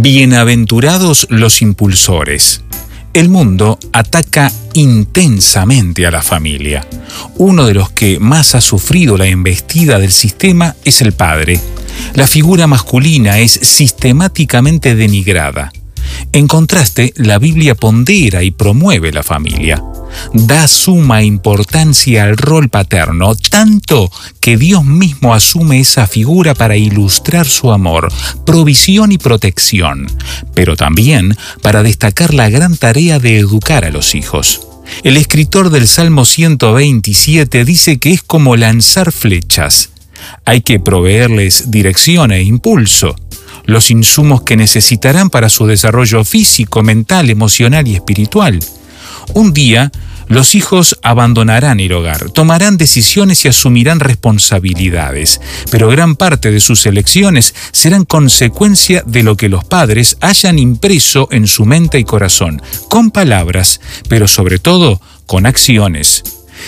Bienaventurados los impulsores. El mundo ataca intensamente a la familia. Uno de los que más ha sufrido la embestida del sistema es el padre. La figura masculina es sistemáticamente denigrada. En contraste, la Biblia pondera y promueve la familia. Da suma importancia al rol paterno, tanto que Dios mismo asume esa figura para ilustrar su amor, provisión y protección, pero también para destacar la gran tarea de educar a los hijos. El escritor del Salmo 127 dice que es como lanzar flechas. Hay que proveerles dirección e impulso los insumos que necesitarán para su desarrollo físico, mental, emocional y espiritual. Un día, los hijos abandonarán el hogar, tomarán decisiones y asumirán responsabilidades, pero gran parte de sus elecciones serán consecuencia de lo que los padres hayan impreso en su mente y corazón, con palabras, pero sobre todo con acciones.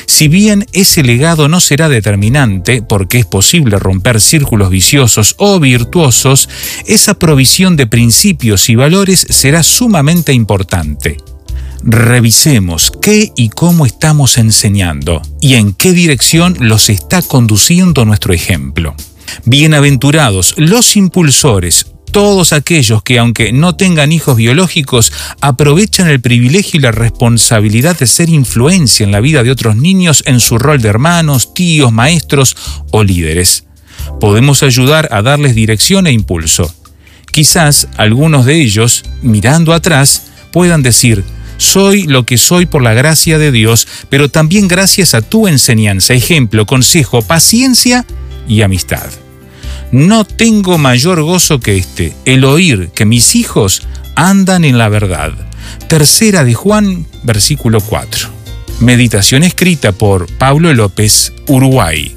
Si bien ese legado no será determinante, porque es posible romper círculos viciosos o virtuosos, esa provisión de principios y valores será sumamente importante. Revisemos qué y cómo estamos enseñando y en qué dirección los está conduciendo nuestro ejemplo. Bienaventurados los impulsores, todos aquellos que, aunque no tengan hijos biológicos, aprovechan el privilegio y la responsabilidad de ser influencia en la vida de otros niños en su rol de hermanos, tíos, maestros o líderes. Podemos ayudar a darles dirección e impulso. Quizás algunos de ellos, mirando atrás, puedan decir, soy lo que soy por la gracia de Dios, pero también gracias a tu enseñanza, ejemplo, consejo, paciencia y amistad. No tengo mayor gozo que este, el oír que mis hijos andan en la verdad. Tercera de Juan, versículo 4. Meditación escrita por Pablo López, Uruguay.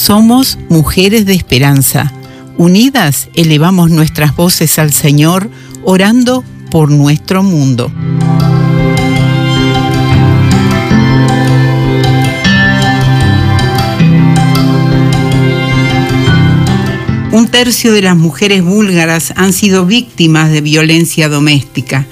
Somos mujeres de esperanza. Unidas elevamos nuestras voces al Señor, orando por nuestro mundo. Un tercio de las mujeres búlgaras han sido víctimas de violencia doméstica.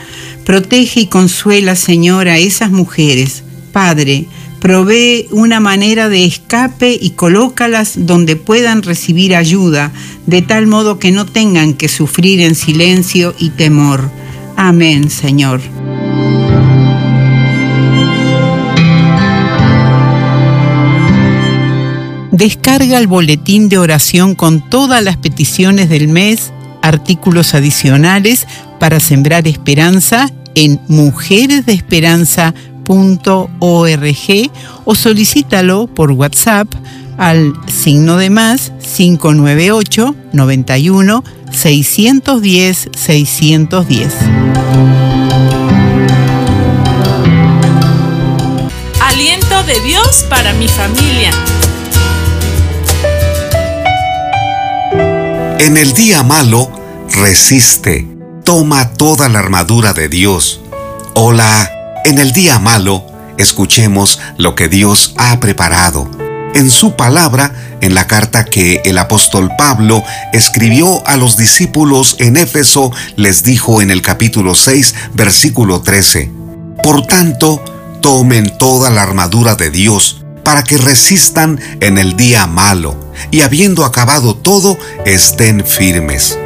Protege y consuela, Señor, a esas mujeres. Padre, Provee una manera de escape y colócalas donde puedan recibir ayuda, de tal modo que no tengan que sufrir en silencio y temor. Amén, Señor. Descarga el boletín de oración con todas las peticiones del mes, artículos adicionales para sembrar esperanza en o solicítalo por WhatsApp al signo de más 598 91 610 610. Aliento de Dios para mi familia. En el día malo, resiste. Toma toda la armadura de Dios. Hola, en el día malo, escuchemos lo que Dios ha preparado. En su palabra, en la carta que el apóstol Pablo escribió a los discípulos en Éfeso, les dijo en el capítulo 6, versículo 13, Por tanto, tomen toda la armadura de Dios para que resistan en el día malo y habiendo acabado todo, estén firmes.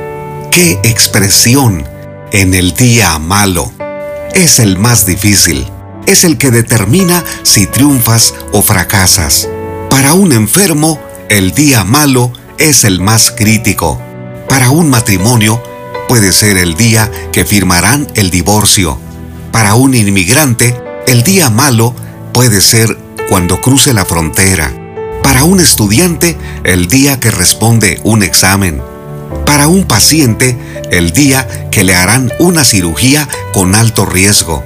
¡Qué expresión! En el día malo. Es el más difícil. Es el que determina si triunfas o fracasas. Para un enfermo, el día malo es el más crítico. Para un matrimonio, puede ser el día que firmarán el divorcio. Para un inmigrante, el día malo puede ser cuando cruce la frontera. Para un estudiante, el día que responde un examen. Para un paciente, el día que le harán una cirugía con alto riesgo.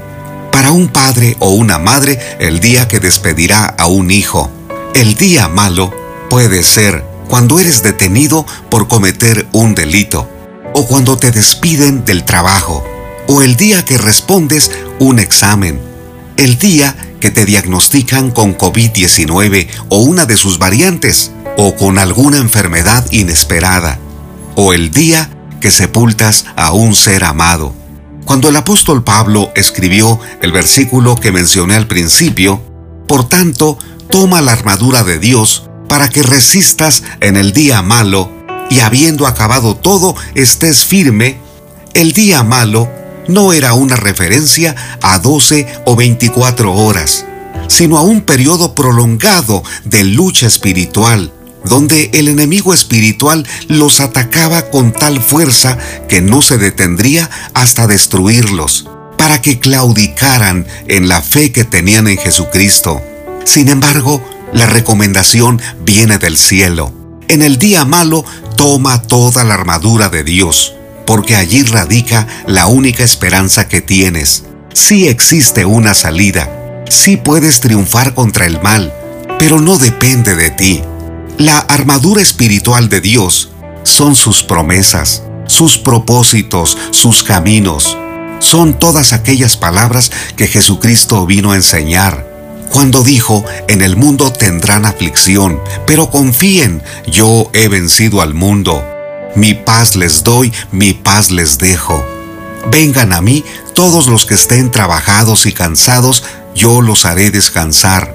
Para un padre o una madre, el día que despedirá a un hijo. El día malo puede ser cuando eres detenido por cometer un delito, o cuando te despiden del trabajo, o el día que respondes un examen, el día que te diagnostican con COVID-19 o una de sus variantes, o con alguna enfermedad inesperada, o el día que sepultas a un ser amado. Cuando el apóstol Pablo escribió el versículo que mencioné al principio, por tanto, toma la armadura de Dios para que resistas en el día malo y habiendo acabado todo estés firme, el día malo no era una referencia a 12 o 24 horas, sino a un periodo prolongado de lucha espiritual, donde el enemigo espiritual los atacaba con tal fuerza que no se detendría hasta destruirlos, para que claudicaran en la fe que tenían en Jesucristo. Sin embargo, la recomendación viene del cielo. En el día malo, toma toda la armadura de Dios porque allí radica la única esperanza que tienes. Sí existe una salida, sí puedes triunfar contra el mal, pero no depende de ti. La armadura espiritual de Dios son sus promesas, sus propósitos, sus caminos. Son todas aquellas palabras que Jesucristo vino a enseñar. Cuando dijo, en el mundo tendrán aflicción, pero confíen, yo he vencido al mundo. Mi paz les doy, mi paz les dejo. Vengan a mí todos los que estén trabajados y cansados, yo los haré descansar.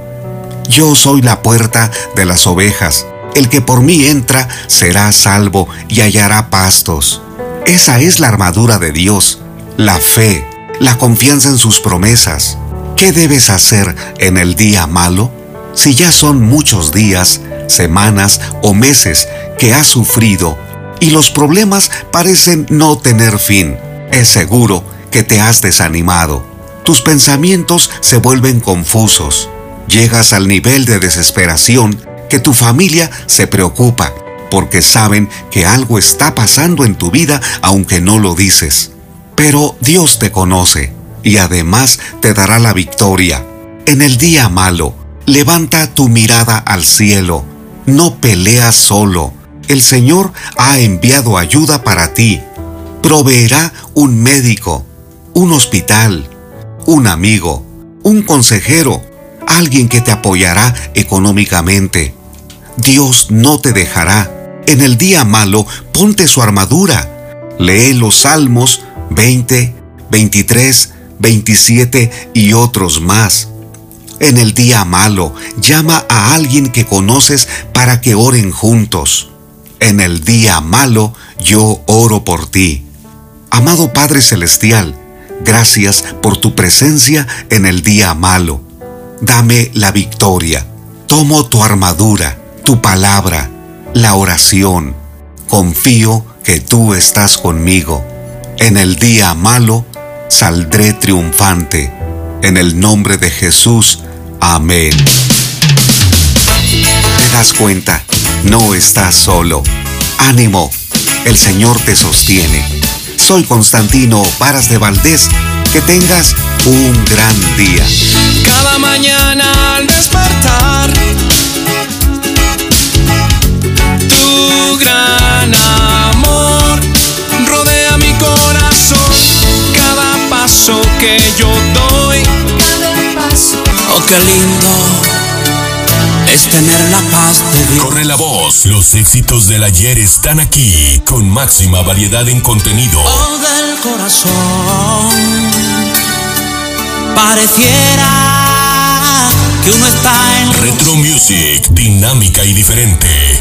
Yo soy la puerta de las ovejas. El que por mí entra será salvo y hallará pastos. Esa es la armadura de Dios, la fe, la confianza en sus promesas. ¿Qué debes hacer en el día malo? Si ya son muchos días, semanas o meses que has sufrido y los problemas parecen no tener fin. Es seguro que te has desanimado. Tus pensamientos se vuelven confusos. Llegas al nivel de desesperación que tu familia se preocupa porque saben que algo está pasando en tu vida aunque no lo dices. Pero Dios te conoce y además te dará la victoria. En el día malo, levanta tu mirada al cielo. No peleas solo el Señor ha enviado ayuda para ti. Proveerá un médico, un hospital, un amigo, un consejero, alguien que te apoyará económicamente. Dios no te dejará. En el día malo, ponte su armadura. Lee los Salmos 20, 23, 27 y otros más. En el día malo, llama a alguien que conoces para que oren juntos. En el día malo, yo oro por ti. Amado Padre Celestial, gracias por tu presencia en el día malo. Dame la victoria. Tomo tu armadura, tu palabra, la oración. Confío que tú estás conmigo. En el día malo, saldré triunfante. En el nombre de Jesús, amén. ¿Te das cuenta? No estás solo. Ánimo, el Señor te sostiene. Soy Constantino Paras de Valdés. Que tengas un gran día. Cada mañana al despertar, que yo doy, oh qué lindo es tener la paz de Dios. Corre la voz, los éxitos del ayer están aquí, con máxima variedad en contenido. Oh, del corazón. Pareciera que uno está en Retro Music, dinámica y diferente.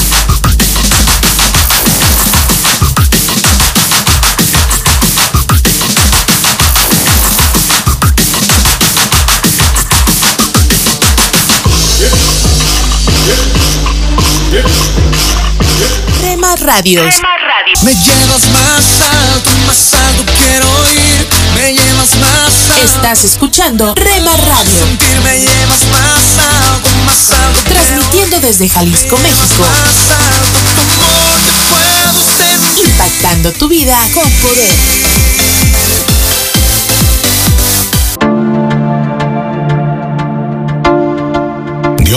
Rema Radios. Me llevas más alto, más alto quiero ir. Me llevas más alto. Estás escuchando Rema Radio, sentir, me llevas más alto, más alto. transmitiendo desde Jalisco, México, Más alto, tu amor te puedo sentir. impactando tu vida con poder.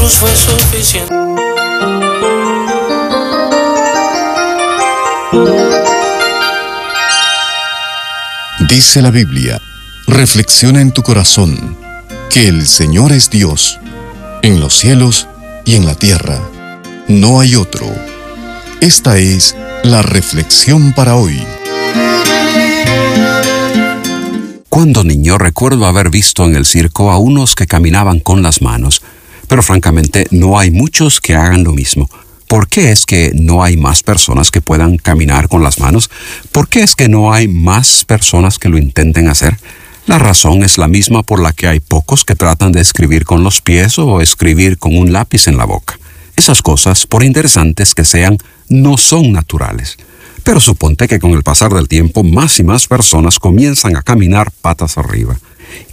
Cruz fue suficiente. Dice la Biblia, reflexiona en tu corazón que el Señor es Dios, en los cielos y en la tierra. No hay otro. Esta es la reflexión para hoy. Cuando niño recuerdo haber visto en el circo a unos que caminaban con las manos, pero francamente no hay muchos que hagan lo mismo. ¿Por qué es que no hay más personas que puedan caminar con las manos? ¿Por qué es que no hay más personas que lo intenten hacer? La razón es la misma por la que hay pocos que tratan de escribir con los pies o escribir con un lápiz en la boca. Esas cosas, por interesantes que sean, no son naturales. Pero suponte que con el pasar del tiempo más y más personas comienzan a caminar patas arriba.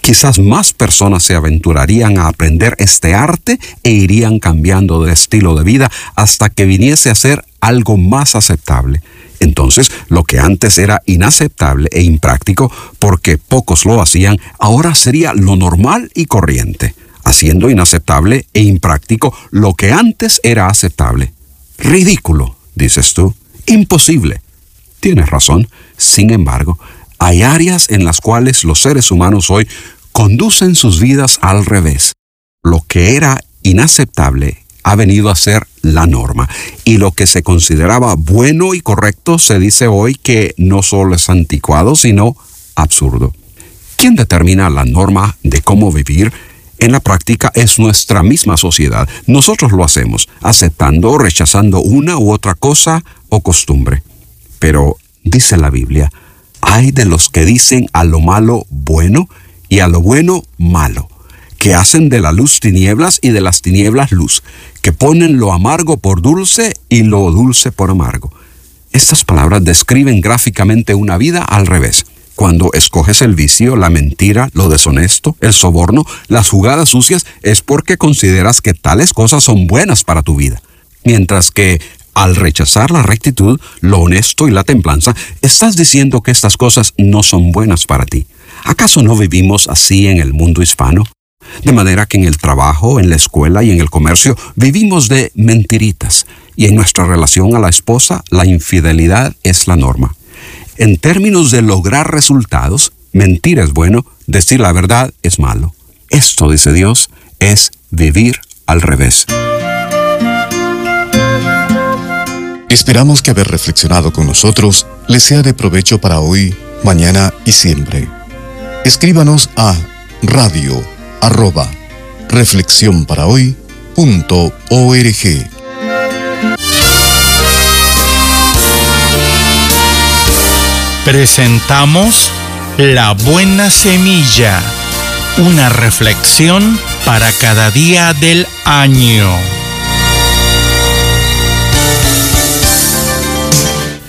Quizás más personas se aventurarían a aprender este arte e irían cambiando de estilo de vida hasta que viniese a ser algo más aceptable. Entonces, lo que antes era inaceptable e impráctico porque pocos lo hacían, ahora sería lo normal y corriente, haciendo inaceptable e impráctico lo que antes era aceptable. Ridículo, dices tú. Imposible. Tienes razón. Sin embargo, hay áreas en las cuales los seres humanos hoy conducen sus vidas al revés. Lo que era inaceptable ha venido a ser la norma. Y lo que se consideraba bueno y correcto se dice hoy que no solo es anticuado, sino absurdo. ¿Quién determina la norma de cómo vivir? En la práctica es nuestra misma sociedad. Nosotros lo hacemos, aceptando o rechazando una u otra cosa o costumbre. Pero, dice la Biblia, hay de los que dicen a lo malo bueno y a lo bueno malo, que hacen de la luz tinieblas y de las tinieblas luz, que ponen lo amargo por dulce y lo dulce por amargo. Estas palabras describen gráficamente una vida al revés. Cuando escoges el vicio, la mentira, lo deshonesto, el soborno, las jugadas sucias, es porque consideras que tales cosas son buenas para tu vida. Mientras que al rechazar la rectitud, lo honesto y la templanza, estás diciendo que estas cosas no son buenas para ti. ¿Acaso no vivimos así en el mundo hispano? De manera que en el trabajo, en la escuela y en el comercio vivimos de mentiritas, y en nuestra relación a la esposa la infidelidad es la norma. En términos de lograr resultados, mentir es bueno, decir la verdad es malo. Esto, dice Dios, es vivir al revés. Esperamos que haber reflexionado con nosotros les sea de provecho para hoy, mañana y siempre. Escríbanos a radio arroba reflexión para hoy punto org. Presentamos La Buena Semilla, una reflexión para cada día del año.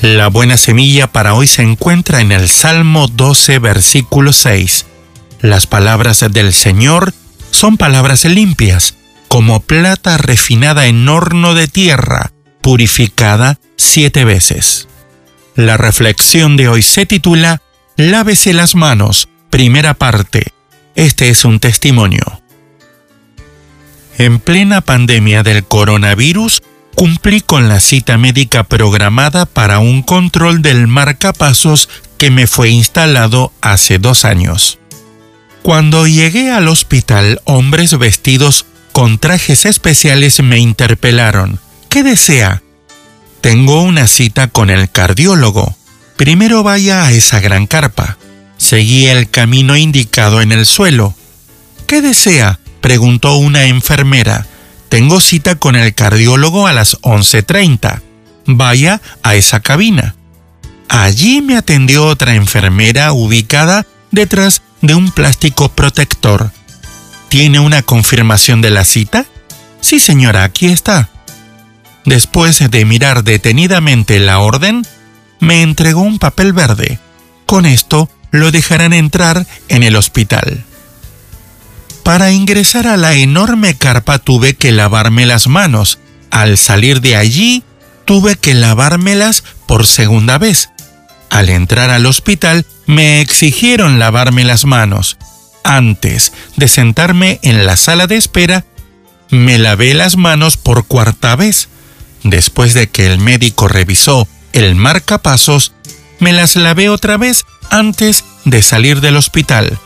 La buena semilla para hoy se encuentra en el Salmo 12, versículo 6. Las palabras del Señor son palabras limpias, como plata refinada en horno de tierra, purificada siete veces. La reflexión de hoy se titula Lávese las manos, primera parte. Este es un testimonio. En plena pandemia del coronavirus, cumplí con la cita médica programada para un control del marcapasos que me fue instalado hace dos años. Cuando llegué al hospital, hombres vestidos con trajes especiales me interpelaron. ¿Qué desea? Tengo una cita con el cardiólogo. Primero vaya a esa gran carpa. Seguí el camino indicado en el suelo. ¿Qué desea? preguntó una enfermera. Tengo cita con el cardiólogo a las 11.30. Vaya a esa cabina. Allí me atendió otra enfermera ubicada detrás de un plástico protector. ¿Tiene una confirmación de la cita? Sí, señora, aquí está. Después de mirar detenidamente la orden, me entregó un papel verde. Con esto lo dejarán entrar en el hospital. Para ingresar a la enorme carpa tuve que lavarme las manos. Al salir de allí, tuve que lavármelas por segunda vez. Al entrar al hospital, me exigieron lavarme las manos. Antes de sentarme en la sala de espera, me lavé las manos por cuarta vez. Después de que el médico revisó el marcapasos, me las lavé otra vez antes de salir del hospital.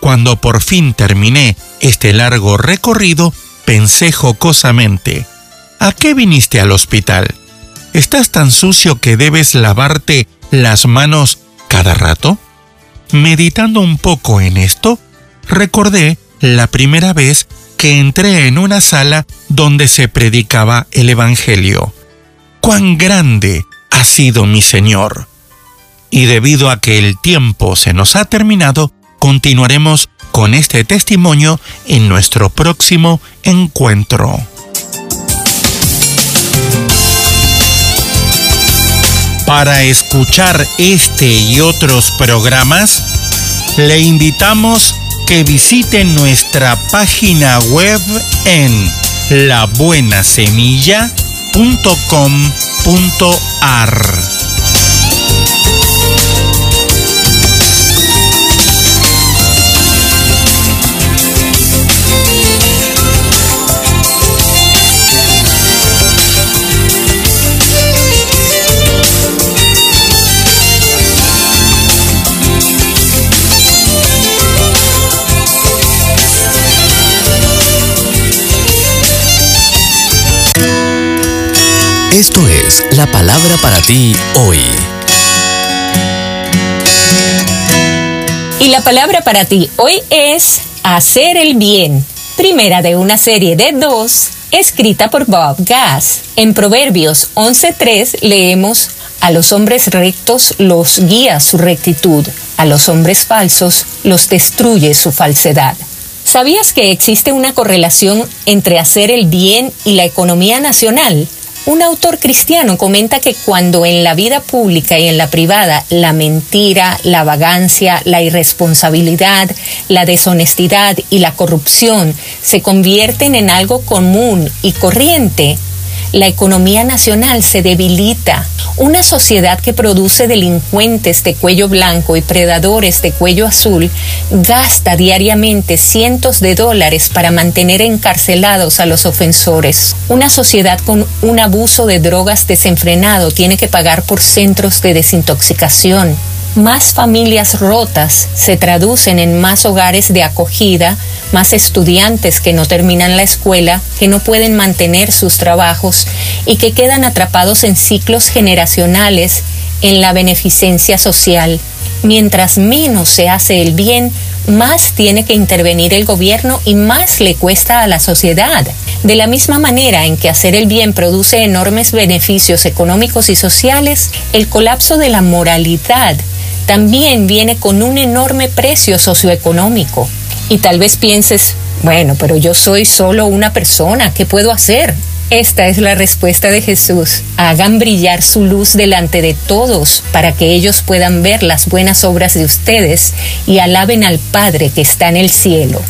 Cuando por fin terminé este largo recorrido, pensé jocosamente, ¿a qué viniste al hospital? ¿Estás tan sucio que debes lavarte las manos cada rato? Meditando un poco en esto, recordé la primera vez que entré en una sala donde se predicaba el Evangelio. ¡Cuán grande ha sido mi Señor! Y debido a que el tiempo se nos ha terminado, Continuaremos con este testimonio en nuestro próximo encuentro. Para escuchar este y otros programas, le invitamos que visite nuestra página web en labuenasemilla.com.ar. Esto es la palabra para ti hoy. Y la palabra para ti hoy es hacer el bien. Primera de una serie de dos, escrita por Bob Gass. En Proverbios 11.3 leemos, a los hombres rectos los guía su rectitud, a los hombres falsos los destruye su falsedad. ¿Sabías que existe una correlación entre hacer el bien y la economía nacional? Un autor cristiano comenta que cuando en la vida pública y en la privada la mentira, la vagancia, la irresponsabilidad, la deshonestidad y la corrupción se convierten en algo común y corriente, la economía nacional se debilita. Una sociedad que produce delincuentes de cuello blanco y predadores de cuello azul gasta diariamente cientos de dólares para mantener encarcelados a los ofensores. Una sociedad con un abuso de drogas desenfrenado tiene que pagar por centros de desintoxicación más familias rotas se traducen en más hogares de acogida, más estudiantes que no terminan la escuela, que no pueden mantener sus trabajos y que quedan atrapados en ciclos generacionales en la beneficencia social. Mientras menos se hace el bien, más tiene que intervenir el gobierno y más le cuesta a la sociedad. De la misma manera en que hacer el bien produce enormes beneficios económicos y sociales, el colapso de la moralidad también viene con un enorme precio socioeconómico. Y tal vez pienses, bueno, pero yo soy solo una persona, ¿qué puedo hacer? Esta es la respuesta de Jesús. Hagan brillar su luz delante de todos para que ellos puedan ver las buenas obras de ustedes y alaben al Padre que está en el cielo.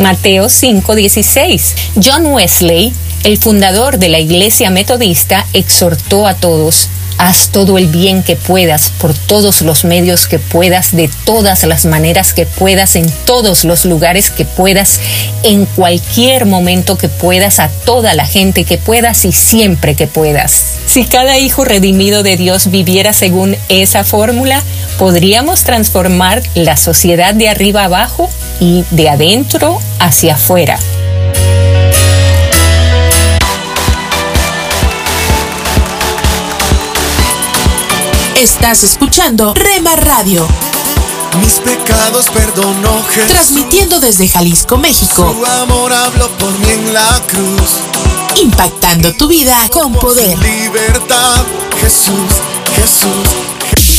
Mateo 5:16. John Wesley, el fundador de la Iglesia Metodista, exhortó a todos Haz todo el bien que puedas, por todos los medios que puedas, de todas las maneras que puedas, en todos los lugares que puedas, en cualquier momento que puedas, a toda la gente que puedas y siempre que puedas. Si cada hijo redimido de Dios viviera según esa fórmula, podríamos transformar la sociedad de arriba abajo y de adentro hacia afuera. Estás escuchando Rema Radio. Mis pecados perdonó Jesús. Transmitiendo desde Jalisco, México. Su amor habló por mí en la cruz. Impactando tu vida con poder. Libertad, Jesús, Jesús.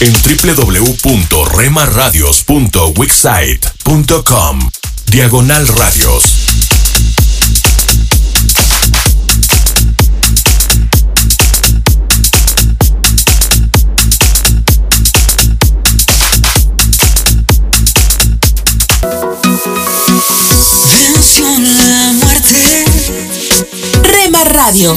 en www.remaradios.wixsite.com Diagonal Radios. Venció la muerte. Rema Radio.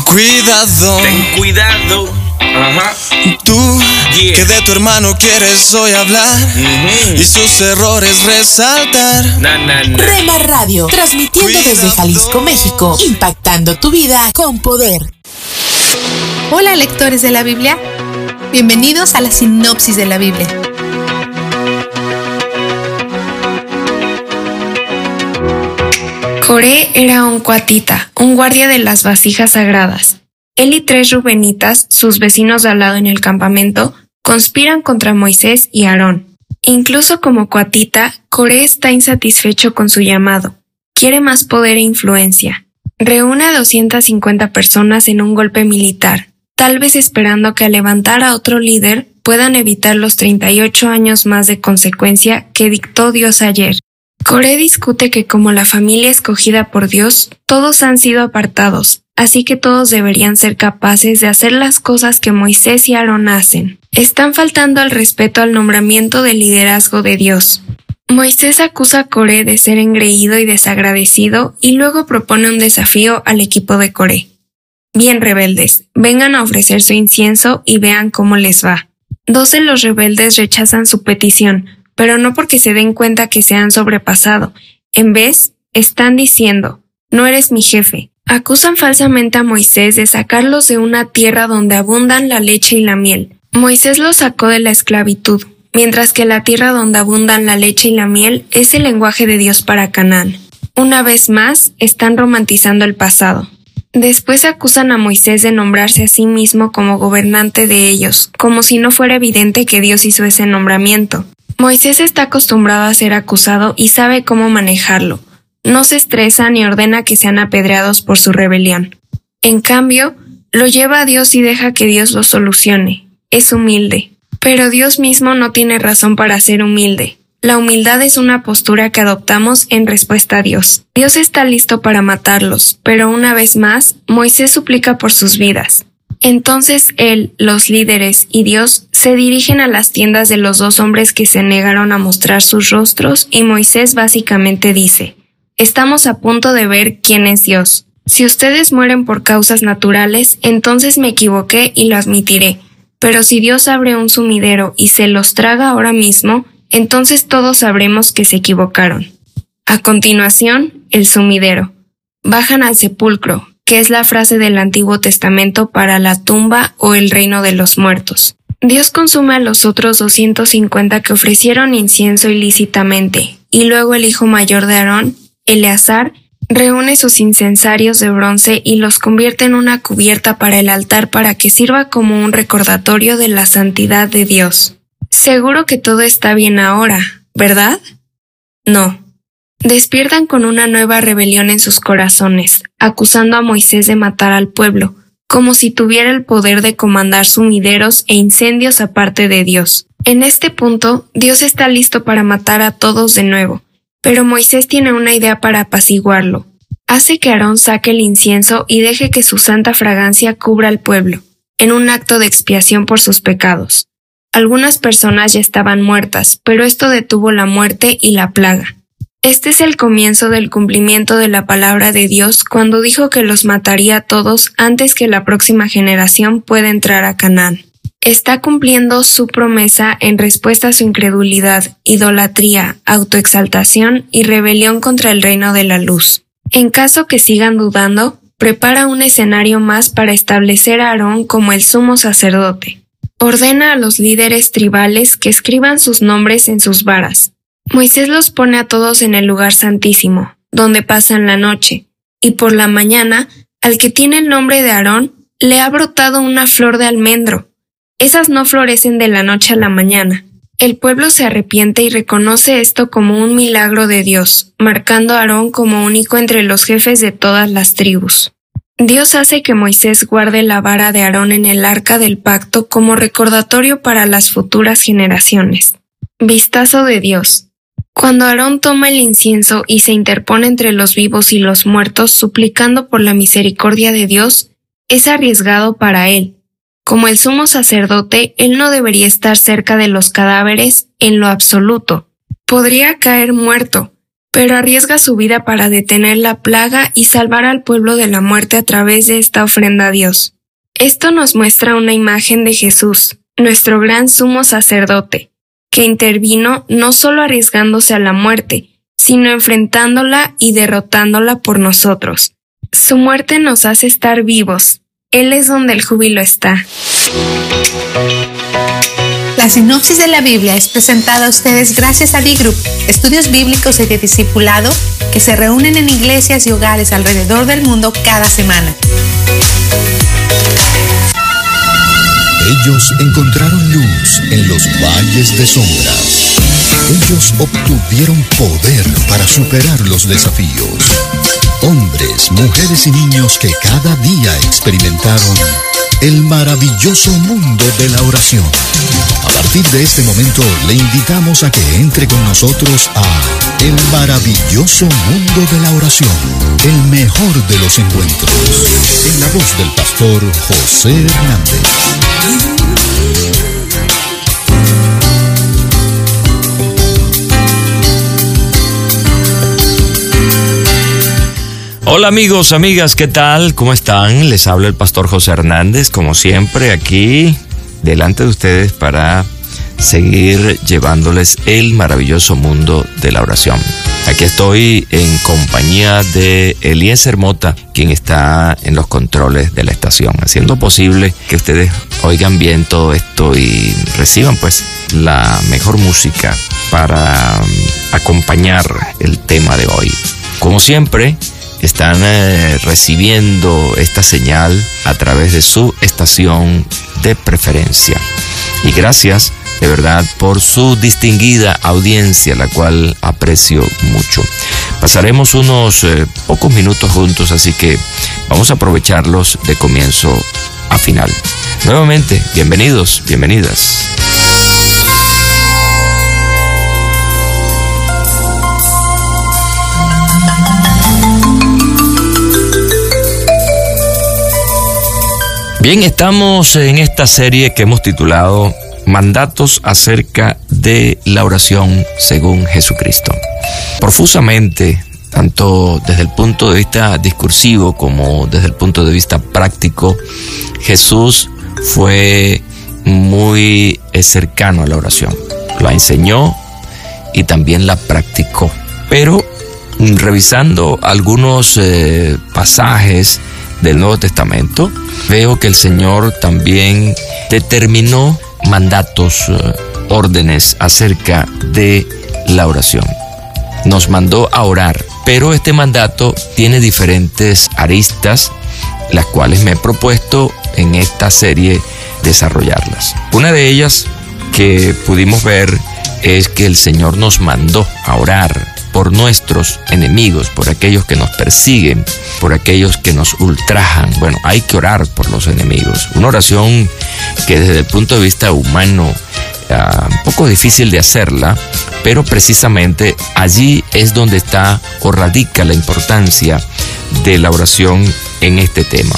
Cuidado. Ten cuidado. Ajá. Tú Yeah. que de tu hermano quieres hoy hablar y sus errores resaltar. Na, na, na. Rema Radio. Transmitiendo desde Jalisco, México. Impactando tu vida con poder. Hola lectores de la Biblia, bienvenidos a la sinopsis de la Biblia. Coré era un cuatita, un guardia de las vasijas sagradas. Él y tres rubenitas, sus vecinos de al lado en el campamento, conspiran contra Moisés y Aarón. Incluso como coatita, Coré está insatisfecho con su llamado. Quiere más poder e influencia. Reúne a 250 personas en un golpe militar, tal vez esperando que al levantar a otro líder puedan evitar los 38 años más de consecuencia que dictó Dios ayer. Coré discute que como la familia escogida por Dios, todos han sido apartados, así que todos deberían ser capaces de hacer las cosas que Moisés y Aarón hacen. Están faltando al respeto al nombramiento del liderazgo de Dios. Moisés acusa a Coré de ser engreído y desagradecido y luego propone un desafío al equipo de Coré. Bien rebeldes, vengan a ofrecer su incienso y vean cómo les va. Dos de los rebeldes rechazan su petición, pero no porque se den cuenta que se han sobrepasado. En vez, están diciendo, no eres mi jefe. Acusan falsamente a Moisés de sacarlos de una tierra donde abundan la leche y la miel. Moisés los sacó de la esclavitud, mientras que la tierra donde abundan la leche y la miel es el lenguaje de Dios para Canaán. Una vez más, están romantizando el pasado. Después acusan a Moisés de nombrarse a sí mismo como gobernante de ellos, como si no fuera evidente que Dios hizo ese nombramiento. Moisés está acostumbrado a ser acusado y sabe cómo manejarlo. No se estresa ni ordena que sean apedreados por su rebelión. En cambio, lo lleva a Dios y deja que Dios lo solucione. Es humilde. Pero Dios mismo no tiene razón para ser humilde. La humildad es una postura que adoptamos en respuesta a Dios. Dios está listo para matarlos, pero una vez más, Moisés suplica por sus vidas. Entonces él, los líderes y Dios se dirigen a las tiendas de los dos hombres que se negaron a mostrar sus rostros y Moisés básicamente dice, Estamos a punto de ver quién es Dios. Si ustedes mueren por causas naturales, entonces me equivoqué y lo admitiré pero si Dios abre un sumidero y se los traga ahora mismo, entonces todos sabremos que se equivocaron. A continuación, el sumidero. Bajan al sepulcro, que es la frase del Antiguo Testamento para la tumba o el reino de los muertos. Dios consume a los otros 250 que ofrecieron incienso ilícitamente, y luego el hijo mayor de Aarón, Eleazar, reúne sus incensarios de bronce y los convierte en una cubierta para el altar para que sirva como un recordatorio de la santidad de Dios. Seguro que todo está bien ahora, ¿verdad? No. Despiertan con una nueva rebelión en sus corazones, acusando a Moisés de matar al pueblo, como si tuviera el poder de comandar sumideros e incendios aparte de Dios. En este punto, Dios está listo para matar a todos de nuevo, pero Moisés tiene una idea para apaciguarlo. Hace que Aarón saque el incienso y deje que su santa fragancia cubra al pueblo, en un acto de expiación por sus pecados. Algunas personas ya estaban muertas, pero esto detuvo la muerte y la plaga. Este es el comienzo del cumplimiento de la palabra de Dios cuando dijo que los mataría a todos antes que la próxima generación pueda entrar a Canaán está cumpliendo su promesa en respuesta a su incredulidad, idolatría, autoexaltación y rebelión contra el reino de la luz. En caso que sigan dudando, prepara un escenario más para establecer a Aarón como el sumo sacerdote. Ordena a los líderes tribales que escriban sus nombres en sus varas. Moisés los pone a todos en el lugar santísimo, donde pasan la noche, y por la mañana, al que tiene el nombre de Aarón, le ha brotado una flor de almendro, esas no florecen de la noche a la mañana. El pueblo se arrepiente y reconoce esto como un milagro de Dios, marcando a Aarón como único entre los jefes de todas las tribus. Dios hace que Moisés guarde la vara de Aarón en el arca del pacto como recordatorio para las futuras generaciones. Vistazo de Dios. Cuando Aarón toma el incienso y se interpone entre los vivos y los muertos suplicando por la misericordia de Dios, es arriesgado para él, como el sumo sacerdote, él no debería estar cerca de los cadáveres en lo absoluto. Podría caer muerto, pero arriesga su vida para detener la plaga y salvar al pueblo de la muerte a través de esta ofrenda a Dios. Esto nos muestra una imagen de Jesús, nuestro gran sumo sacerdote, que intervino no solo arriesgándose a la muerte, sino enfrentándola y derrotándola por nosotros. Su muerte nos hace estar vivos, él es donde el júbilo está. La sinopsis de la Biblia es presentada a ustedes gracias a D-Group, estudios bíblicos y de discipulado que se reúnen en iglesias y hogares alrededor del mundo cada semana. Ellos encontraron luz en los valles de sombras. Ellos obtuvieron poder para superar los desafíos. Hombres, mujeres y niños que cada día experimentaron el maravilloso mundo de la oración. A partir de este momento le invitamos a que entre con nosotros a el maravilloso mundo de la oración, el mejor de los encuentros, en la voz del pastor José Hernández. Hola amigos, amigas, ¿qué tal? ¿Cómo están? Les habla el pastor José Hernández, como siempre, aquí delante de ustedes para seguir llevándoles el maravilloso mundo de la oración. Aquí estoy en compañía de Eliezer Mota, quien está en los controles de la estación, haciendo posible que ustedes oigan bien todo esto y reciban pues la mejor música para mm, acompañar el tema de hoy. Como siempre, están eh, recibiendo esta señal a través de su estación de preferencia. Y gracias de verdad por su distinguida audiencia, la cual aprecio mucho. Pasaremos unos eh, pocos minutos juntos, así que vamos a aprovecharlos de comienzo a final. Nuevamente, bienvenidos, bienvenidas. Bien, estamos en esta serie que hemos titulado Mandatos acerca de la oración según Jesucristo. Profusamente, tanto desde el punto de vista discursivo como desde el punto de vista práctico, Jesús fue muy eh, cercano a la oración. La enseñó y también la practicó. Pero mm, revisando algunos eh, pasajes del Nuevo Testamento, veo que el Señor también determinó mandatos, eh, órdenes acerca de la oración. Nos mandó a orar, pero este mandato tiene diferentes aristas, las cuales me he propuesto en esta serie desarrollarlas. Una de ellas que pudimos ver es que el Señor nos mandó a orar por nuestros enemigos, por aquellos que nos persiguen, por aquellos que nos ultrajan. Bueno, hay que orar por los enemigos. Una oración que desde el punto de vista humano, uh, un poco difícil de hacerla, pero precisamente allí es donde está o radica la importancia de la oración en este tema.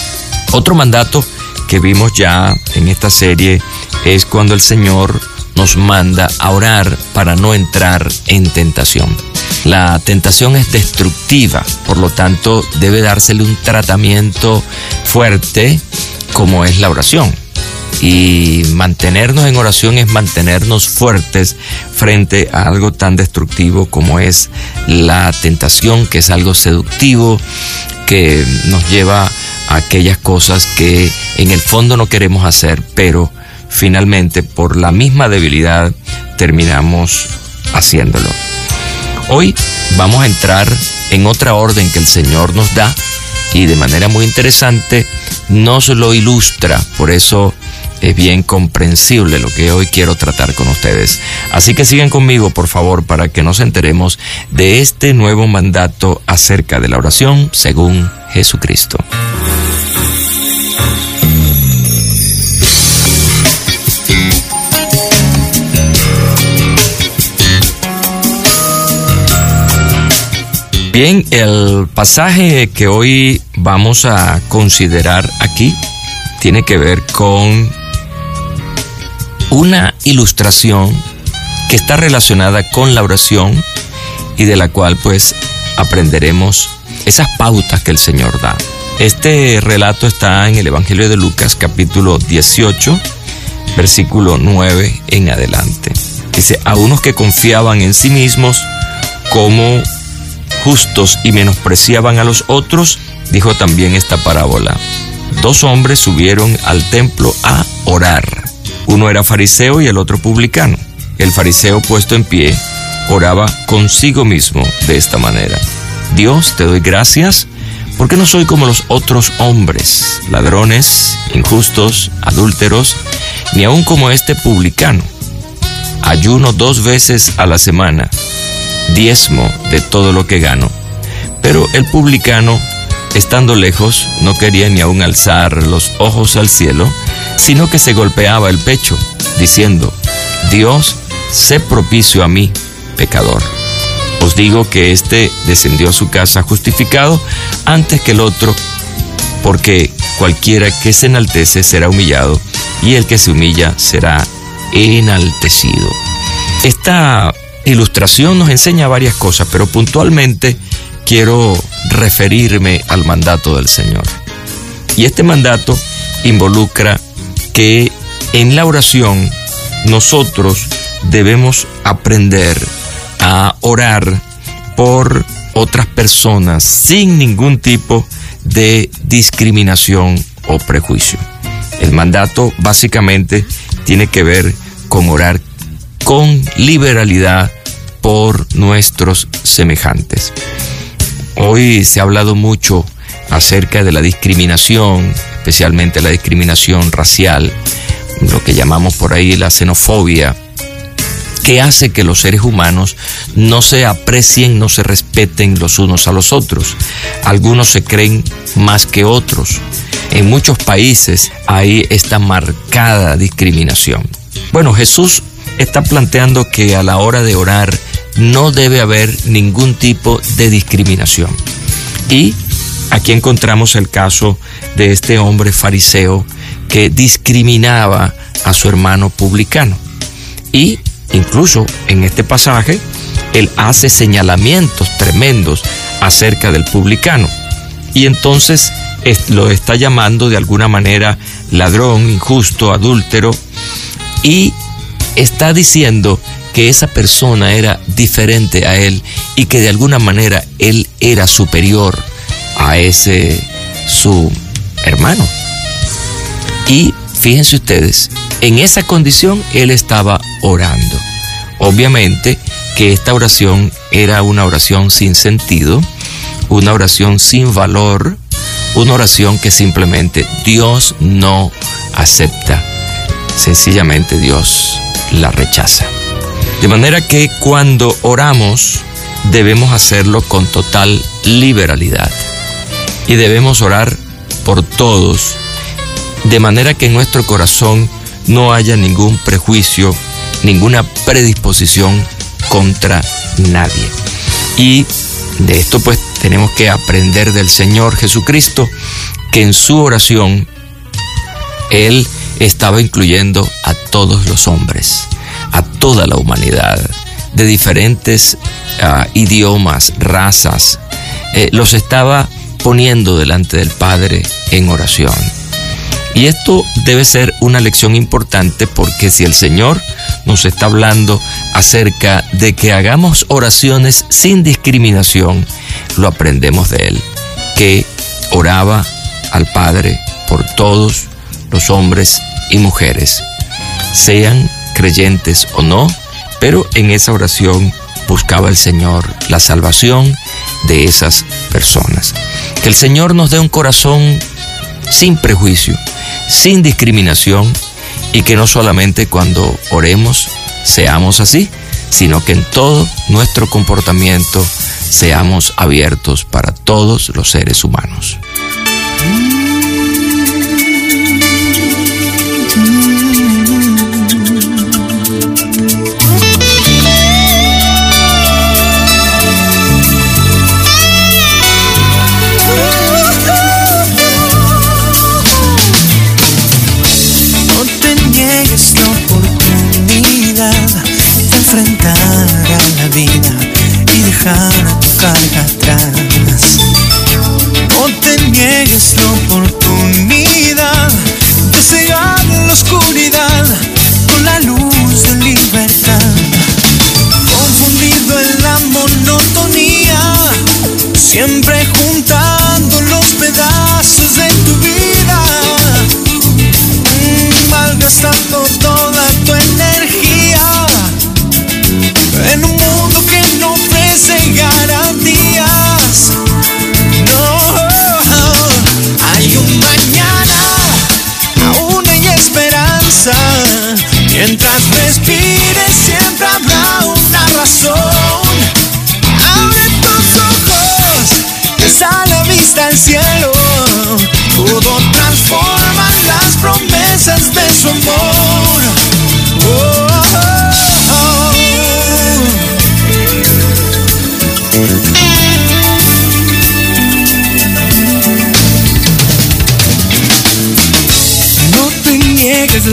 Otro mandato que vimos ya en esta serie es cuando el Señor nos manda a orar para no entrar en tentación. La tentación es destructiva, por lo tanto debe dársele un tratamiento fuerte como es la oración. Y mantenernos en oración es mantenernos fuertes frente a algo tan destructivo como es la tentación, que es algo seductivo, que nos lleva a aquellas cosas que en el fondo no queremos hacer, pero finalmente por la misma debilidad terminamos haciéndolo. Hoy vamos a entrar en otra orden que el Señor nos da y de manera muy interesante nos lo ilustra. Por eso es bien comprensible lo que hoy quiero tratar con ustedes. Así que sigan conmigo, por favor, para que nos enteremos de este nuevo mandato acerca de la oración según Jesucristo. Bien, el pasaje que hoy vamos a considerar aquí tiene que ver con una ilustración que está relacionada con la oración y de la cual pues aprenderemos esas pautas que el Señor da. Este relato está en el Evangelio de Lucas capítulo 18, versículo 9 en adelante. Dice, a unos que confiaban en sí mismos como justos y menospreciaban a los otros, dijo también esta parábola. Dos hombres subieron al templo a orar. Uno era fariseo y el otro publicano. El fariseo puesto en pie oraba consigo mismo de esta manera. Dios, te doy gracias porque no soy como los otros hombres, ladrones, injustos, adúlteros, ni aun como este publicano. Ayuno dos veces a la semana, diezmo de todo lo que gano. Pero el publicano, estando lejos, no quería ni aun alzar los ojos al cielo, sino que se golpeaba el pecho, diciendo, Dios, sé propicio a mí, pecador. Os digo que éste descendió a su casa justificado antes que el otro, porque cualquiera que se enaltece será humillado, y el que se humilla será enaltecido. Esta ilustración nos enseña varias cosas, pero puntualmente quiero referirme al mandato del Señor. Y este mandato involucra que en la oración nosotros debemos aprender a orar por otras personas sin ningún tipo de discriminación o prejuicio. El mandato básicamente tiene que ver con orar con liberalidad por nuestros semejantes. Hoy se ha hablado mucho acerca de la discriminación, especialmente la discriminación racial, lo que llamamos por ahí la xenofobia, que hace que los seres humanos no se aprecien, no se respeten los unos a los otros. Algunos se creen más que otros. En muchos países hay esta marcada discriminación. Bueno, Jesús está planteando que a la hora de orar no debe haber ningún tipo de discriminación. Y aquí encontramos el caso de este hombre fariseo que discriminaba a su hermano publicano. Y incluso en este pasaje, él hace señalamientos tremendos acerca del publicano. Y entonces lo está llamando de alguna manera ladrón, injusto, adúltero. Y está diciendo que esa persona era diferente a él y que de alguna manera él era superior a ese su hermano. Y fíjense ustedes, en esa condición él estaba orando. Obviamente que esta oración era una oración sin sentido, una oración sin valor, una oración que simplemente Dios no acepta. Sencillamente Dios la rechaza. De manera que cuando oramos debemos hacerlo con total liberalidad y debemos orar por todos, de manera que en nuestro corazón no haya ningún prejuicio, ninguna predisposición contra nadie. Y de esto pues tenemos que aprender del Señor Jesucristo, que en su oración Él estaba incluyendo a todos los hombres, a toda la humanidad, de diferentes uh, idiomas, razas, eh, los estaba poniendo delante del Padre en oración. Y esto debe ser una lección importante porque si el Señor nos está hablando acerca de que hagamos oraciones sin discriminación, lo aprendemos de Él, que oraba al Padre por todos los hombres y mujeres, sean creyentes o no, pero en esa oración buscaba el Señor la salvación de esas personas. Que el Señor nos dé un corazón sin prejuicio, sin discriminación y que no solamente cuando oremos seamos así, sino que en todo nuestro comportamiento seamos abiertos para todos los seres humanos.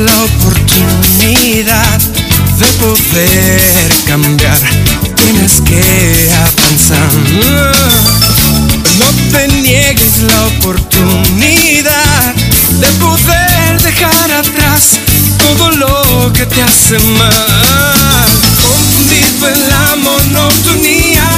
La oportunidad de poder cambiar. Tienes que avanzar. No te niegues la oportunidad de poder dejar atrás todo lo que te hace mal. Confundido en la monotonía,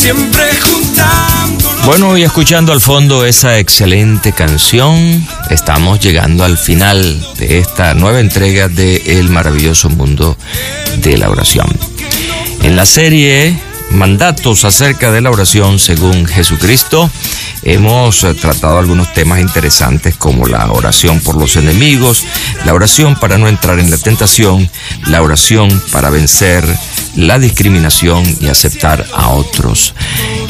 siempre juntando. Bueno, y escuchando al fondo esa excelente canción, estamos llegando al final de esta nueva entrega de El maravilloso mundo de la oración. En la serie Mandatos acerca de la oración según Jesucristo, hemos tratado algunos temas interesantes como la oración por los enemigos, la oración para no entrar en la tentación, la oración para vencer la discriminación y aceptar a otros.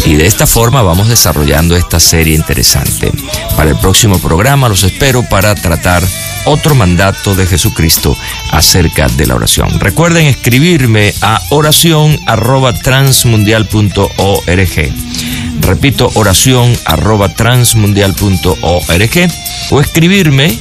Y de esta forma vamos desarrollando esta serie interesante. Para el próximo programa los espero para tratar otro mandato de Jesucristo acerca de la oración. Recuerden escribirme a oración arroba transmundial.org. Repito, oración arroba transmundial.org o escribirme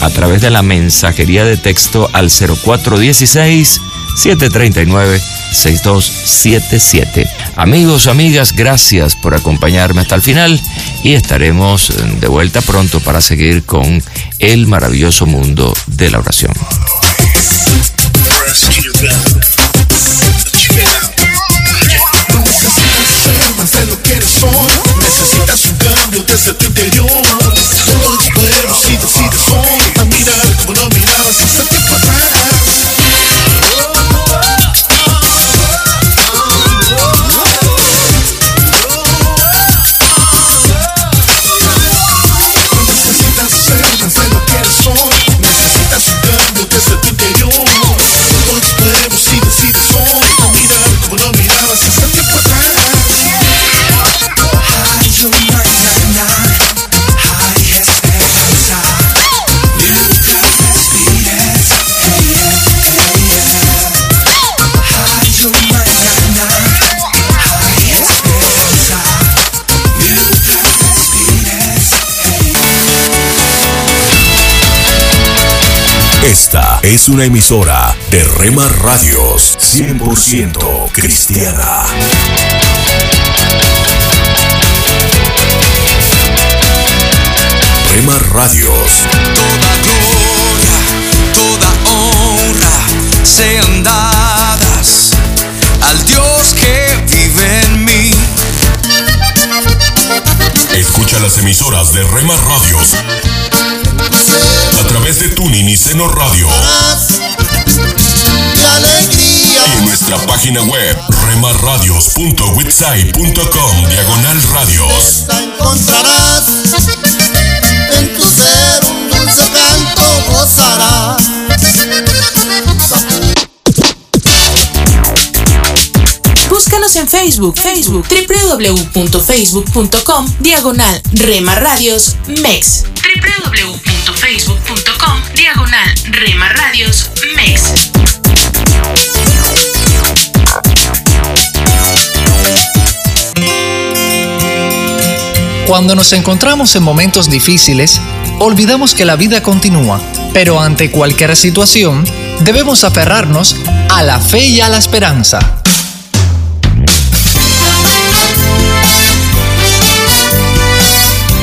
a través de la mensajería de texto al 0416 739 6277. Amigos, amigas, gracias por acompañarme hasta el final y estaremos de vuelta pronto para seguir con el maravilloso mundo de la oración. Esta es una emisora de Rema Radios 100% cristiana. Rema Radios. Toda gloria, toda honra sean dadas al Dios que vive en mí. Escucha las emisoras de Rema Radios a través de Tuning y Seno Radio. Y en nuestra página web remarradios.witsai.com diagonal radios. encontrarás en tu ser un dulce canto gozarás. En Facebook, Facebook, www.facebook.com, diagonal Rema Radios MEX. www.facebook.com, diagonal Rema Radios MEX. Cuando nos encontramos en momentos difíciles, olvidamos que la vida continúa, pero ante cualquier situación, debemos aferrarnos a la fe y a la esperanza.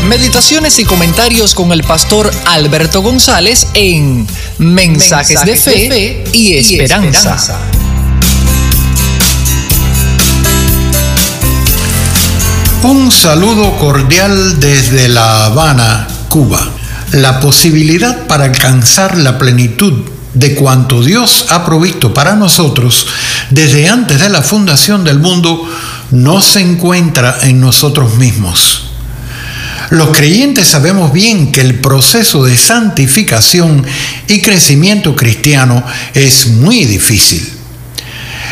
Meditaciones y comentarios con el pastor Alberto González en Mensajes, de, fe y Esperanza. Un saludo cordial desde La Habana, Cuba. La posibilidad para alcanzar la plenitud de cuanto Dios ha provisto para nosotros desde antes de la fundación del mundo no se encuentra en nosotros mismos. Los creyentes sabemos bien que el proceso de santificación y crecimiento cristiano es muy difícil.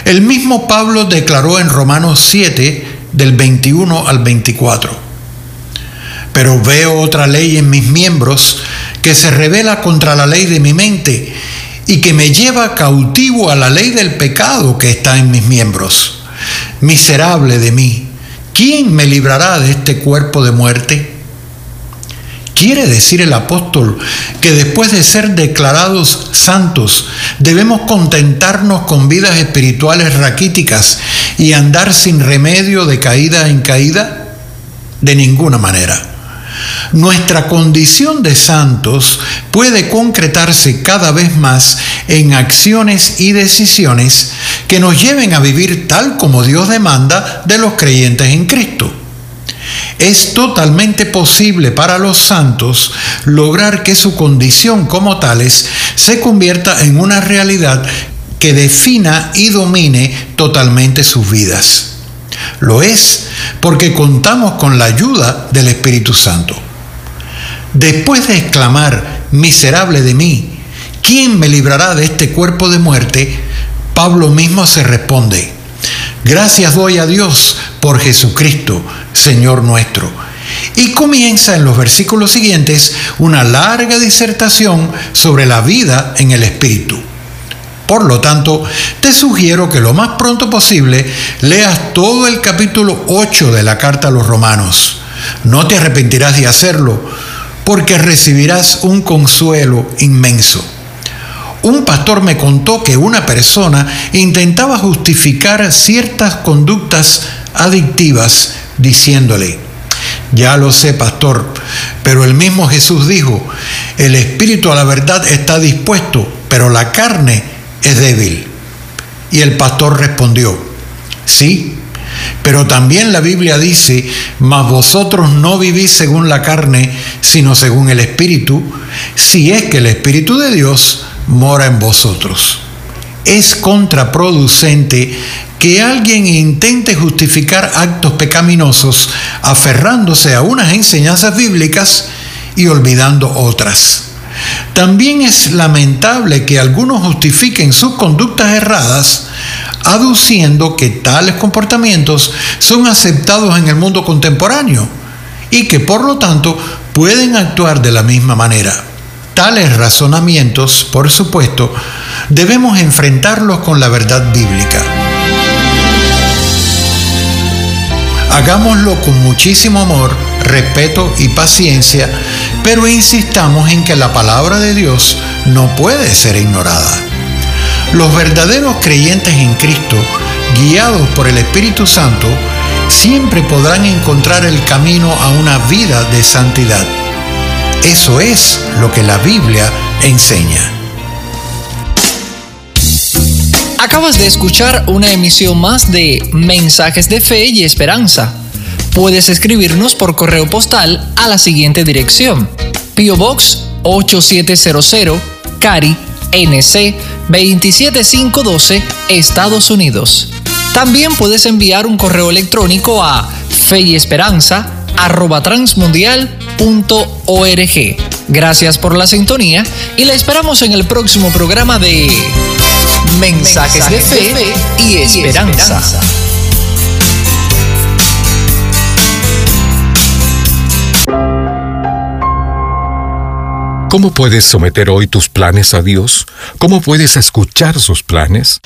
El mismo Pablo declaró en Romanos 7, del 21 al 24. Pero veo otra ley en mis miembros que se revela contra la ley de mi mente y que me lleva cautivo a la ley del pecado que está en mis miembros. Miserable de mí, ¿quién me librará de este cuerpo de muerte? Quiere decir el apóstol que después de ser declarados santos debemos contentarnos con vidas espirituales raquíticas y andar sin remedio de caída en caída? De ninguna manera. Nuestra condición de santos puede concretarse cada vez más en acciones y decisiones que nos lleven a vivir tal como Dios demanda de los creyentes en Cristo. Es totalmente posible para los santos lograr que su condición como tales se convierta en una realidad que defina y domine totalmente sus vidas. Lo es porque contamos con la ayuda del Espíritu Santo. Después de exclamar, miserable de mí, ¿quién me librará de este cuerpo de muerte? Pablo mismo se responde, gracias doy a Dios por Jesucristo, Señor nuestro. Y comienza en los versículos siguientes una larga disertación sobre la vida en el Espíritu. Por lo tanto, te sugiero que lo más pronto posible leas todo el capítulo 8 de la carta a los romanos. No te arrepentirás de hacerlo, porque recibirás un consuelo inmenso. Un pastor me contó que una persona intentaba justificar ciertas conductas adictivas diciéndole, ya lo sé, pastor, pero el mismo Jesús dijo, el espíritu a la verdad está dispuesto, pero la carne es débil. Y el pastor respondió, sí, pero también la Biblia dice, mas vosotros no vivís según la carne, sino según el espíritu, si es que el espíritu de Dios mora en vosotros. Es contraproducente que alguien intente justificar actos pecaminosos aferrándose a unas enseñanzas bíblicas y olvidando otras. También es lamentable que algunos justifiquen sus conductas erradas aduciendo que tales comportamientos son aceptados en el mundo contemporáneo y que por lo tanto pueden actuar de la misma manera. Tales razonamientos, por supuesto, debemos enfrentarlos con la verdad bíblica. Hagámoslo con muchísimo amor, respeto y paciencia, pero insistamos en que la palabra de Dios no puede ser ignorada. Los verdaderos creyentes en Cristo, guiados por el Espíritu Santo, siempre podrán encontrar el camino a una vida de santidad. Eso es lo que la Biblia enseña. Acabas de escuchar una emisión más de Mensajes de Fe y Esperanza. Puedes escribirnos por correo postal a la siguiente dirección: Pio Box 8700, Cari, NC 27512, Estados Unidos. También puedes enviar un correo electrónico a feyesperanza@transmundial.org. Gracias por la sintonía y la esperamos en el próximo programa de Mensajes, de, fe y esperanza. ¿Cómo puedes someter hoy tus planes a Dios? ¿Cómo puedes escuchar sus planes?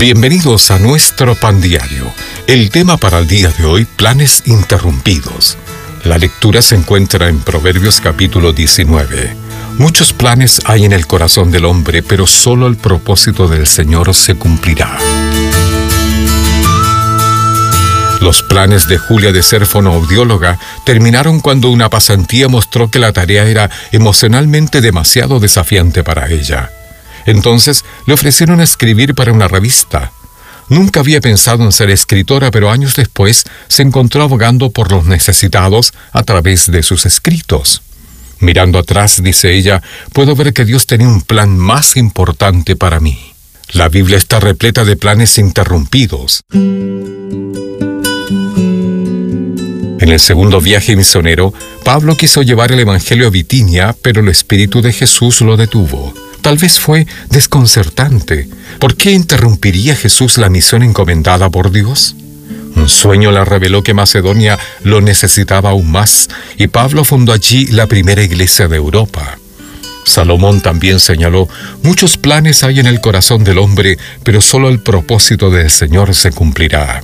Bienvenidos a nuestro pan diario. El tema para el día de hoy, planes interrumpidos. La lectura se encuentra en Proverbios capítulo 19. Muchos planes hay en el corazón del hombre, pero solo el propósito del Señor se cumplirá. Los planes de Julia de ser fonoaudióloga terminaron cuando una pasantía mostró que la tarea era emocionalmente demasiado desafiante para ella. Entonces le ofrecieron escribir para una revista. Nunca había pensado en ser escritora, pero años después se encontró abogando por los necesitados a través de sus escritos. Mirando atrás, dice ella, puedo ver que Dios tenía un plan más importante para mí. La Biblia está repleta de planes interrumpidos. En el segundo viaje misionero, Pablo quiso llevar el Evangelio a Bitinia, pero el Espíritu de Jesús lo detuvo. Tal vez fue desconcertante. ¿Por qué interrumpiría Jesús la misión encomendada por Dios? Un sueño le reveló que Macedonia lo necesitaba aún más y Pablo fundó allí la primera iglesia de Europa. Salomón también señaló, muchos planes hay en el corazón del hombre, pero solo el propósito del Señor se cumplirá.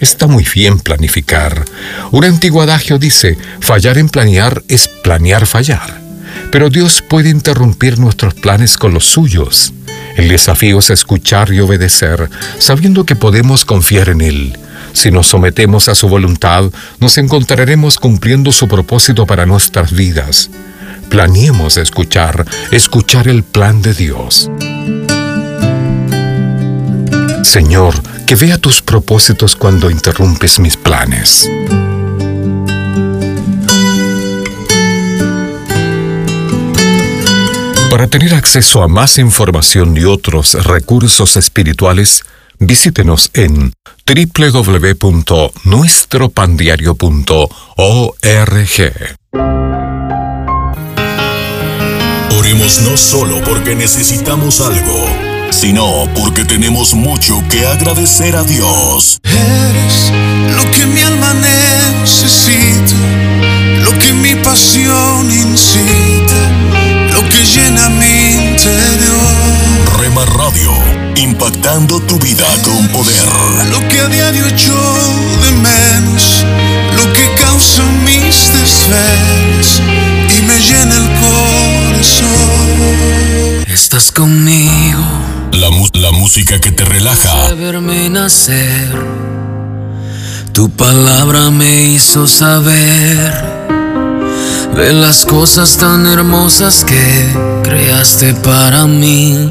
Está muy bien planificar. Un antiguo adagio dice, fallar en planear es planear fallar. Pero Dios puede interrumpir nuestros planes con los suyos. El desafío es escuchar y obedecer, sabiendo que podemos confiar en Él. Si nos sometemos a su voluntad, nos encontraremos cumpliendo su propósito para nuestras vidas. Planeemos escuchar, escuchar el plan de Dios. Señor, que vea tus propósitos cuando interrumpes mis planes. Para tener acceso a más información y otros recursos espirituales, visítenos en www.nuestropandiario.org. Oremos no solo porque necesitamos algo, sino porque tenemos mucho que agradecer a Dios. Eres lo que mi alma necesita, lo que mi pasión incita, impactando tu vida con poder. Lo que a diario echo de menos, lo que causa mis desvelos y me llena el corazón. Estás conmigo. La, mu- la música que te relaja. de verme nacer. Tu palabra me hizo saber de las cosas tan hermosas que creaste para mí.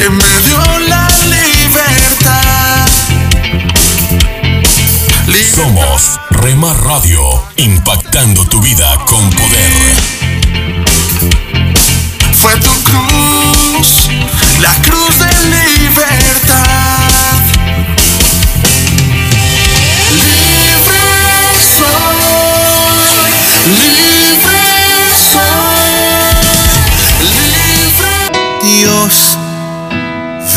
que me dio la libertad. Somos Rema Radio, impactando tu vida con poder.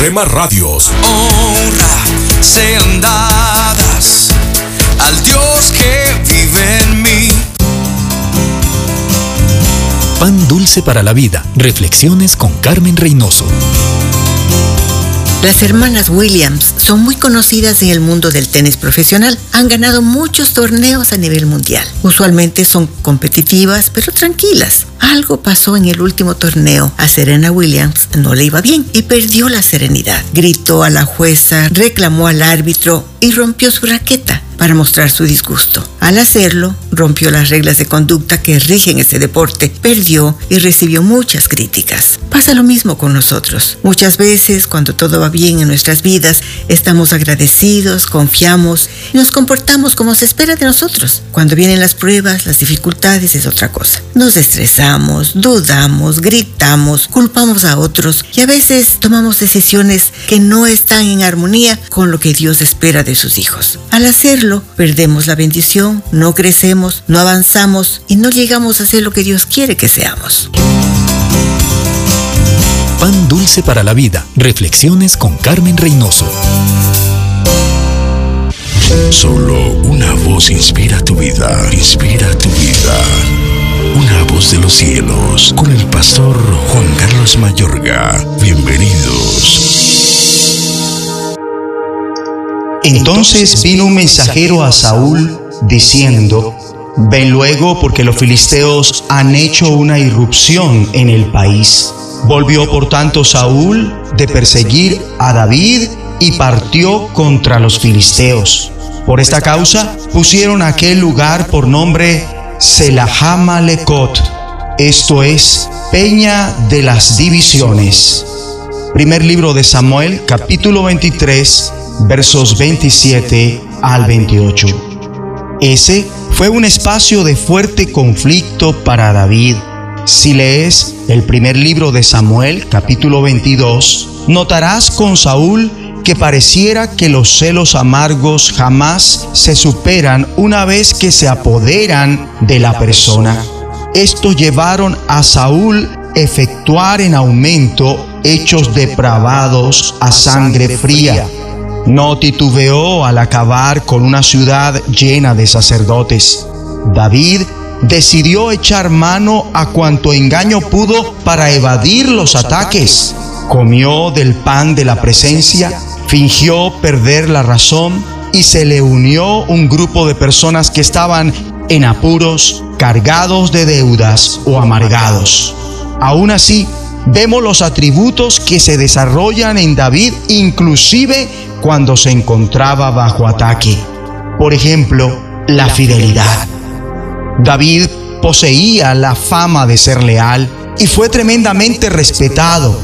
Rema Radios. honra sean dadas al Dios que vive en mí. Pan dulce para la vida. Reflexiones con Carmen Reynoso. Las hermanas Williams son muy conocidas en el mundo del tenis profesional. Han ganado muchos torneos a nivel mundial. Usualmente son competitivas, pero tranquilas. Algo pasó en el último torneo. A Serena Williams no le iba bien y perdió la serenidad. Gritó a la jueza, reclamó al árbitro y rompió su raqueta para mostrar su disgusto. Al hacerlo, rompió las reglas de conducta que rigen este deporte, perdió y recibió muchas críticas. Pasa lo mismo con nosotros. Muchas veces, cuando todo va bien en nuestras vidas, estamos agradecidos, confiamos y nos comportamos como se espera de nosotros. Cuando vienen las pruebas, las dificultades es otra cosa. Nos estresamos, dudamos, gritamos, culpamos a otros y a veces tomamos decisiones que no están en armonía con lo que Dios espera de sus hijos. Al hacerlo, perdemos la bendición, no crecemos, no avanzamos y no llegamos a ser lo que Dios quiere que seamos. Pan dulce para la vida. Reflexiones con Carmen Reynoso. Solo una voz inspira tu vida, inspira tu vida. Una voz de los cielos, con el pastor Juan Carlos Mayorga. Bienvenidos. Entonces vino un mensajero a Saúl diciendo, Ven luego porque los filisteos han hecho una irrupción en el país. Volvió por tanto Saúl de perseguir a David y partió contra los filisteos. Por esta causa pusieron aquel lugar por nombre Selahamalekot, esto es, Peña de las Divisiones. Primer libro de Samuel, capítulo 23, versos 27 al 28. Ese fue un espacio de fuerte conflicto para David. Si lees el primer libro de Samuel, capítulo 22, notarás con Saúl que pareciera que los celos amargos jamás se superan una vez que se apoderan de la persona. Esto llevaron a Saúl efectuar en aumento hechos depravados a sangre fría. No titubeó al acabar con una ciudad llena de sacerdotes. David decidió echar mano a cuanto engaño pudo para evadir los ataques. Comió del pan de la presencia, fingió perder la razón y se le unió un grupo de personas que estaban en apuros, cargados de deudas o amargados. Aún así, vemos los atributos que se desarrollan en David inclusive cuando se encontraba bajo ataque. Por ejemplo, la fidelidad. David poseía la fama de ser leal y fue tremendamente respetado.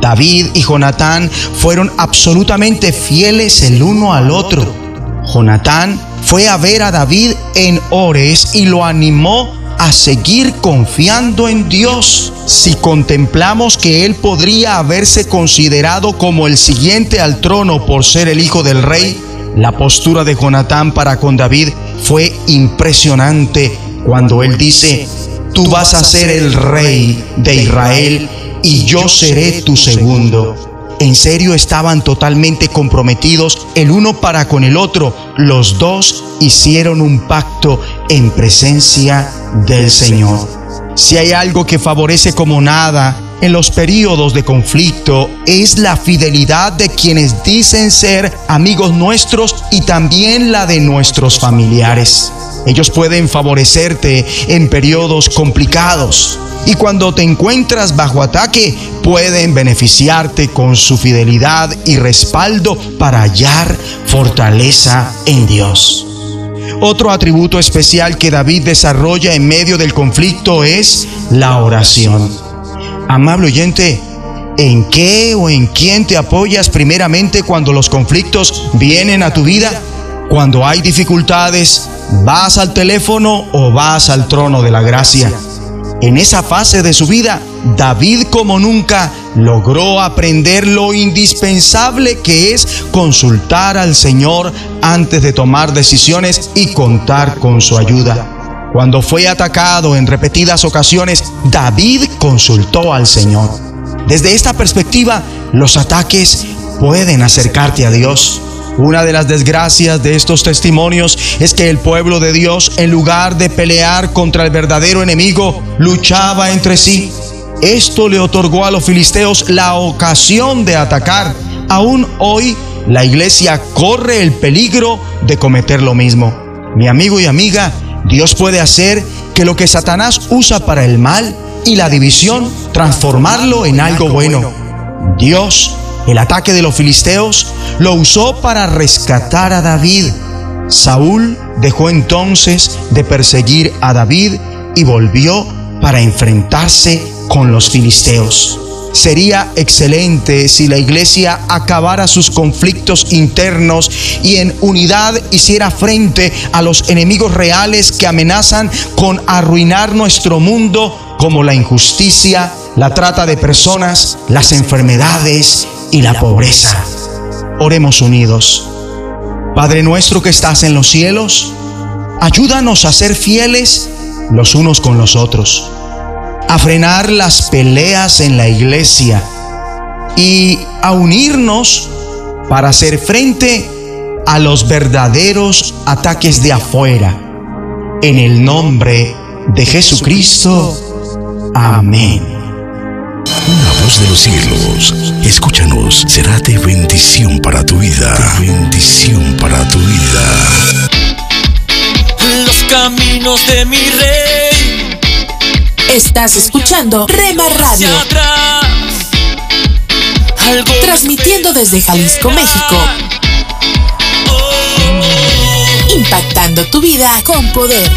David y Jonatán fueron absolutamente fieles el uno al otro. Jonatán fue a ver a David en Ores y lo animó a seguir confiando en Dios. Si contemplamos que él podría haberse considerado como el siguiente al trono por ser el hijo del rey, la postura de Jonatán para con David fue impresionante cuando él dice, tú vas a ser el rey de Israel y yo seré tu segundo. En serio estaban totalmente comprometidos el uno para con el otro. Los dos hicieron un pacto en presencia del Señor. Si hay algo que favorece como nada en los periodos de conflicto es la fidelidad de quienes dicen ser amigos nuestros y también la de nuestros familiares. Ellos pueden favorecerte en periodos complicados y cuando te encuentras bajo ataque pueden beneficiarte con su fidelidad y respaldo para hallar fortaleza en Dios. Otro atributo especial que David desarrolla en medio del conflicto es la oración. Amable oyente, ¿en qué o en quién te apoyas primeramente cuando los conflictos vienen a tu vida? Cuando hay dificultades, ¿vas al teléfono o vas al trono de la gracia? En esa fase de su vida, David como nunca logró aprender lo indispensable que es consultar al Señor antes de tomar decisiones y contar con su ayuda. Cuando fue atacado en repetidas ocasiones, David consultó al Señor. Desde esta perspectiva, los ataques pueden acercarte a Dios. Una de las desgracias de estos testimonios es que el pueblo de Dios, en lugar de pelear contra el verdadero enemigo, luchaba entre sí. Esto le otorgó a los filisteos la ocasión de atacar. Aún hoy, la iglesia corre el peligro de cometer lo mismo. Mi amigo y amiga, Dios puede hacer que lo que Satanás usa para el mal y la división, transformarlo en algo bueno. Dios el ataque de los filisteos lo usó para rescatar a David. Saúl dejó entonces de perseguir a David y volvió para enfrentarse con los filisteos. Sería excelente si la iglesia acabara sus conflictos internos y en unidad hiciera frente a los enemigos reales que amenazan con arruinar nuestro mundo como la injusticia, la trata de personas, las enfermedades y la pobreza. Oremos unidos. Padre nuestro que estás en los cielos, ayúdanos a ser fieles los unos con los otros a frenar las peleas en la iglesia y a unirnos para hacer frente a los verdaderos ataques de afuera. En el nombre de Jesucristo. Amén. Una voz de los cielos, escúchanos, será de bendición para tu vida. De bendición para tu vida. Los caminos de mi rey. Estás escuchando Rema Radio. Transmitiendo desde Jalisco, México. Impactando tu vida con poder.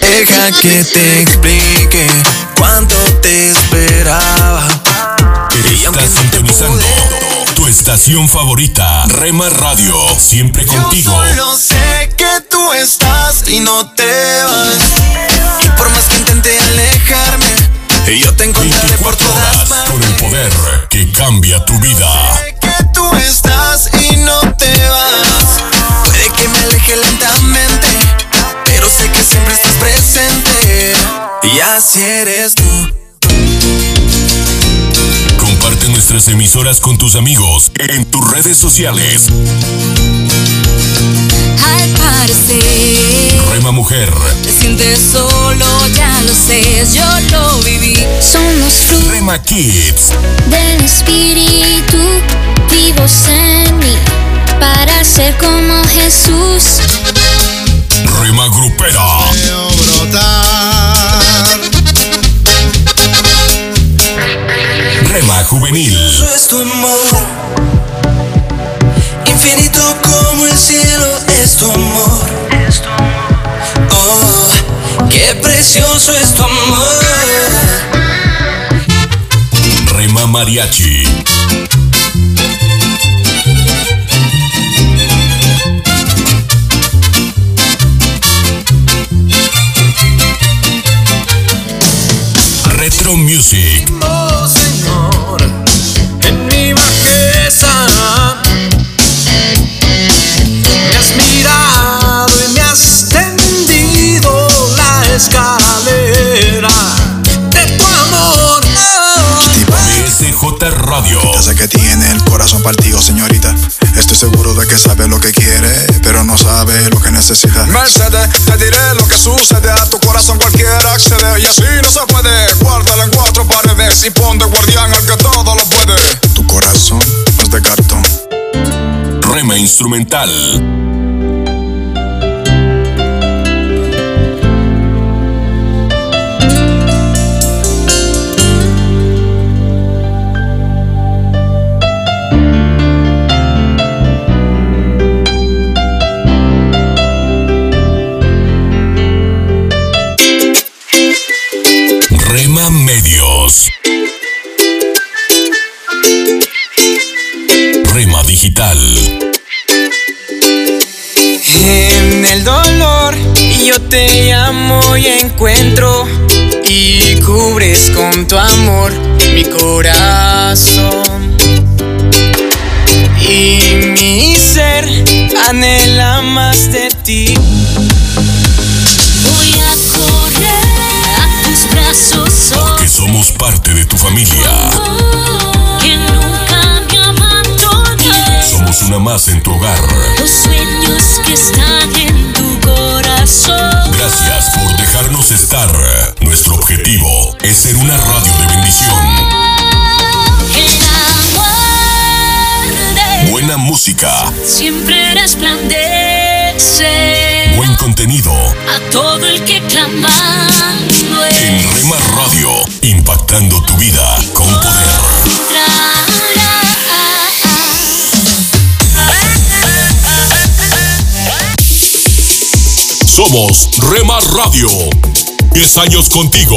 Deja que te explique cuánto te esperaba. Estás sintonizando tu estación favorita, Rema Radio, siempre contigo. Yo solo sé que tú estás y no te vas. Y por más que intente alejarme, yo te encontraré por todas Horas con el poder que cambia tu vida. que tú estás y no te vas. Puede que me aleje lentamente, pero sé que siempre estás presente. Y así eres tú. Comparte nuestras emisoras con tus amigos en tus redes sociales. Al parecer, Rema Mujer, te sientes solo, ya lo sé, yo lo viví. Somos frutos Rema Kids, del Espíritu, vivos en mí, para ser como Jesús. Rema Grupera, Rema Juvenil, Eso es tu amor. Infinito como el cielo es tu amor. Qué precioso es tu amor. Rema Mariachi, Retro Music, Oh Señor, en mi bajeza. Me has mirado corazón partido, señorita. Estoy seguro de que sabe lo que quiere, pero no sabe lo que necesita. Mercedes, te diré lo que sucede a tu corazón cualquiera accede y así no se puede. Guárdala en cuatro paredes y pon de guardián al que todo lo puede. Tu corazón es de cartón. Rema Instrumental, llamo y encuentro y cubres con tu amor mi corazón. Ser una radio de bendición. Buena música, siempre resplandece. buen contenido. A todo el que clamando En Rema Radio, impactando tu vida con poder. Somos Rema Radio. 10 años contigo.